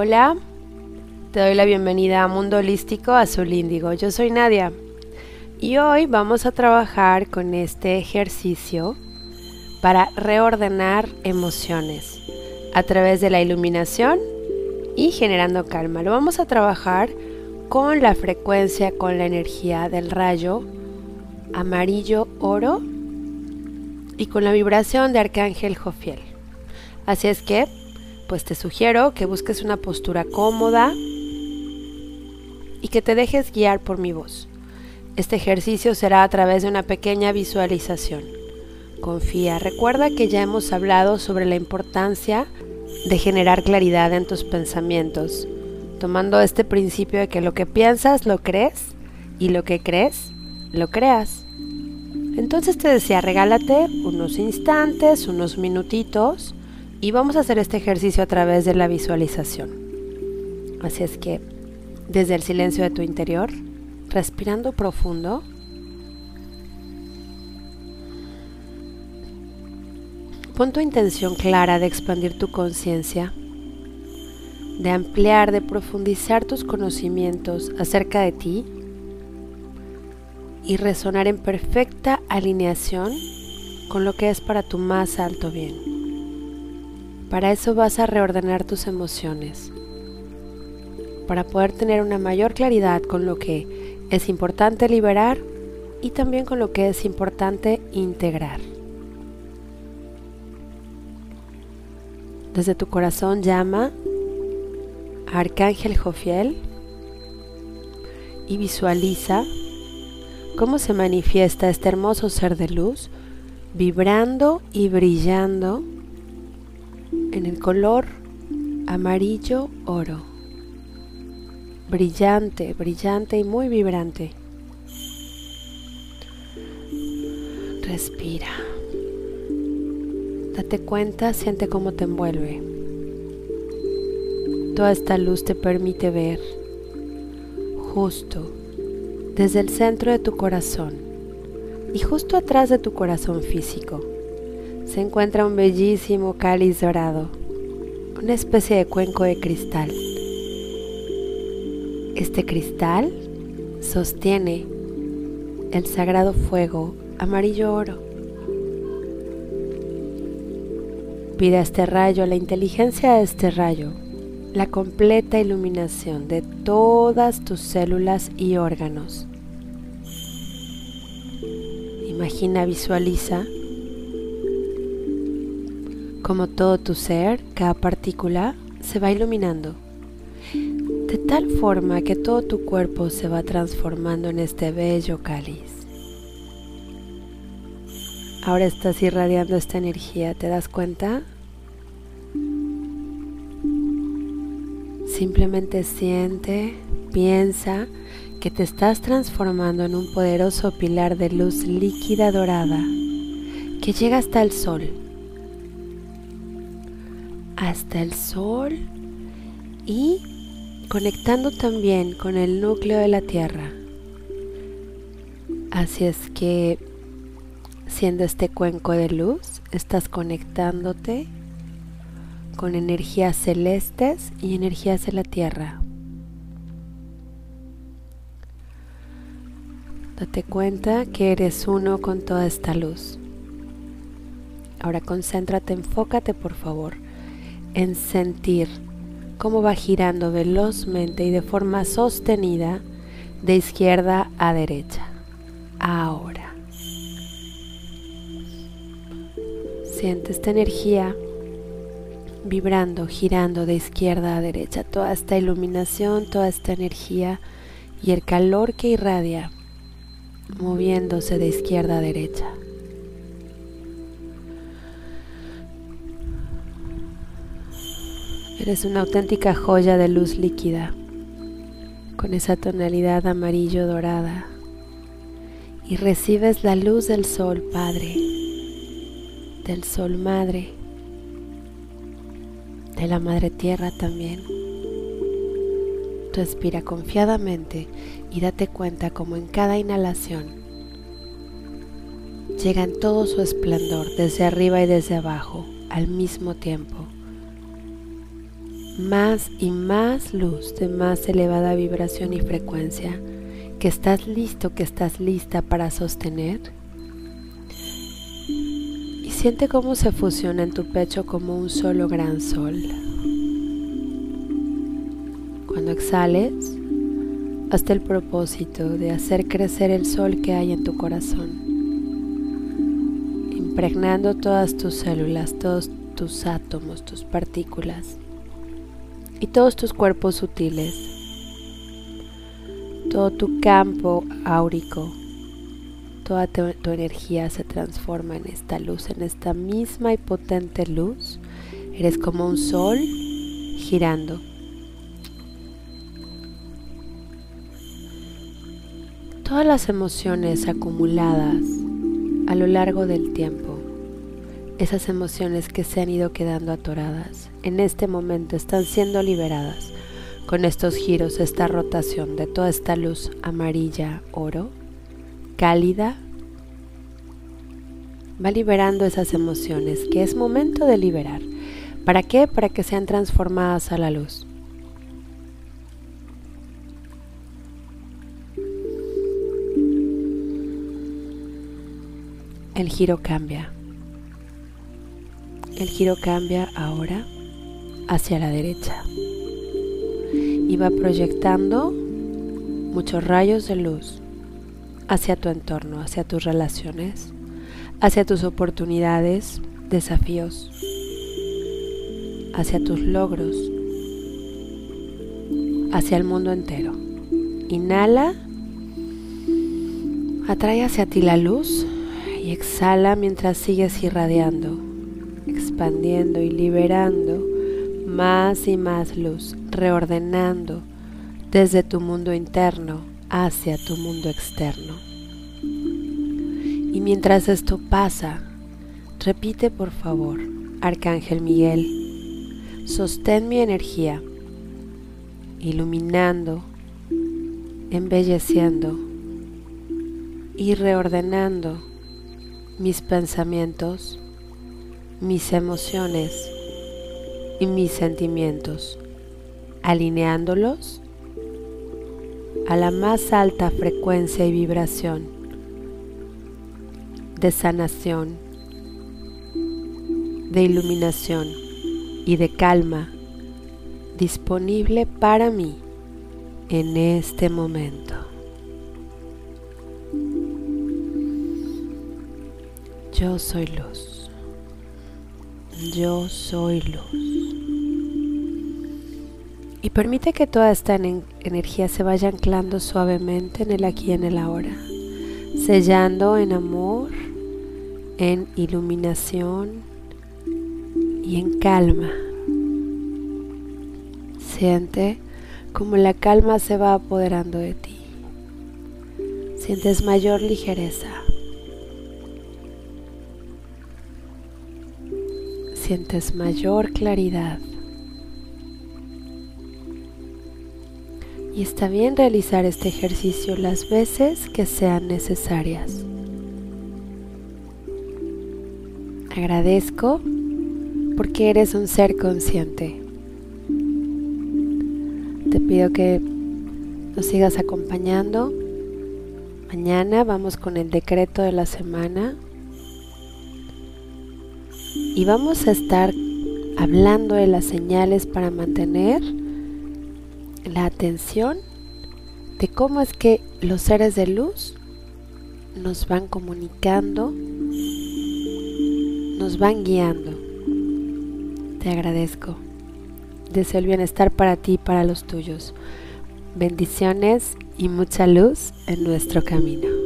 Hola, te doy la bienvenida a Mundo Holístico Azul Índigo. Yo soy Nadia y hoy vamos a trabajar con este ejercicio para reordenar emociones a través de la iluminación y generando calma. Lo vamos a trabajar con la frecuencia, con la energía del rayo amarillo oro y con la vibración de Arcángel Jofiel. Así es que pues te sugiero que busques una postura cómoda y que te dejes guiar por mi voz. Este ejercicio será a través de una pequeña visualización. Confía, recuerda que ya hemos hablado sobre la importancia de generar claridad en tus pensamientos, tomando este principio de que lo que piensas lo crees y lo que crees lo creas. Entonces te decía, regálate unos instantes, unos minutitos y vamos a hacer este ejercicio a través de la visualización. Así es que, desde el silencio de tu interior, respirando profundo, pon tu intención clara de expandir tu conciencia, de ampliar, de profundizar tus conocimientos acerca de ti y resonar en perfecta alineación con lo que es para tu más alto bien. Para eso vas a reordenar tus emociones, para poder tener una mayor claridad con lo que es importante liberar y también con lo que es importante integrar. Desde tu corazón llama a Arcángel Jofiel y visualiza cómo se manifiesta este hermoso ser de luz vibrando y brillando en el color amarillo oro. Brillante, brillante y muy vibrante. Respira. Date cuenta, siente cómo te envuelve. Toda esta luz te permite ver justo desde el centro de tu corazón y justo atrás de tu corazón físico se encuentra un bellísimo cáliz dorado, una especie de cuenco de cristal. Este cristal sostiene el sagrado fuego amarillo oro. Pide a este rayo, la inteligencia de este rayo, la completa iluminación de todas tus células y órganos. Imagina, visualiza como todo tu ser, cada partícula se va iluminando, de tal forma que todo tu cuerpo se va transformando en este bello cáliz. Ahora estás irradiando esta energía, ¿te das cuenta? Simplemente siente, piensa que te estás transformando en un poderoso pilar de luz líquida dorada que llega hasta el sol hasta el sol y conectando también con el núcleo de la Tierra. Así es que siendo este cuenco de luz, estás conectándote con energías celestes y energías de la Tierra. Date cuenta que eres uno con toda esta luz. Ahora concéntrate, enfócate por favor en sentir cómo va girando velozmente y de forma sostenida de izquierda a derecha. Ahora. Siente esta energía vibrando, girando de izquierda a derecha, toda esta iluminación, toda esta energía y el calor que irradia moviéndose de izquierda a derecha. Eres una auténtica joya de luz líquida, con esa tonalidad amarillo dorada. Y recibes la luz del sol Padre, del sol Madre, de la Madre Tierra también. Respira confiadamente y date cuenta como en cada inhalación llega en todo su esplendor desde arriba y desde abajo al mismo tiempo más y más luz de más elevada vibración y frecuencia que estás listo, que estás lista para sostener. Y siente cómo se fusiona en tu pecho como un solo gran sol. Cuando exhales, hasta el propósito de hacer crecer el sol que hay en tu corazón, impregnando todas tus células, todos tus átomos, tus partículas y todos tus cuerpos sutiles, todo tu campo áurico, toda tu, tu, energía se transforma en esta luz, en esta misma y potente luz. Eres como un sol girando. Todas las emociones acumuladas a lo largo del tiempo, esas emociones que se han ido quedando atoradas, en este momento están siendo liberadas con estos giros, esta rotación de toda esta luz amarilla, oro, cálida, va liberando esas emociones que es momento de liberar. ¿Para qué? Para que sean transformadas a la luz. el giro cambia. El giro cambia ahora hacia la derecha y va proyectando muchos rayos de luz hacia tu entorno, hacia tus relaciones, hacia tus oportunidades, desafíos, hacia tus logros, hacia el mundo entero. Inhala, atrae hacia ti la luz y exhala mientras sigues irradiando, expandiendo y liberando más y más luz, reordenando desde tu mundo interno hacia tu mundo externo. Y mientras esto pasa, repite por favor, Arcángel Miguel, sostén mi energía, iluminando, embelleciendo y reordenando mis pensamientos, mis emociones y mis sentimientos, alineándolos a la más alta frecuencia y vibración de sanación, de iluminación y de calma disponible para mí en este momento. Yo soy luz. Yo soy luz. Y permite que toda esta energía se vaya anclando suavemente en el aquí y en el ahora, sellando en amor, en iluminación y en calma. Siente como la calma se va apoderando de ti. Sientes mayor ligereza sientes mayor claridad. Y está bien realizar este ejercicio las veces que sean necesarias. Agradezco porque eres un ser consciente. Te pido que nos sigas acompañando. Mañana vamos con el decreto de la semana y vamos a estar hablando de las señales para mantener la atención de cómo es que los seres de luz nos van comunicando, nos van guiando. Te agradezco. Deseo el bienestar para ti y para los tuyos. Bendiciones y mucha luz en nuestro camino.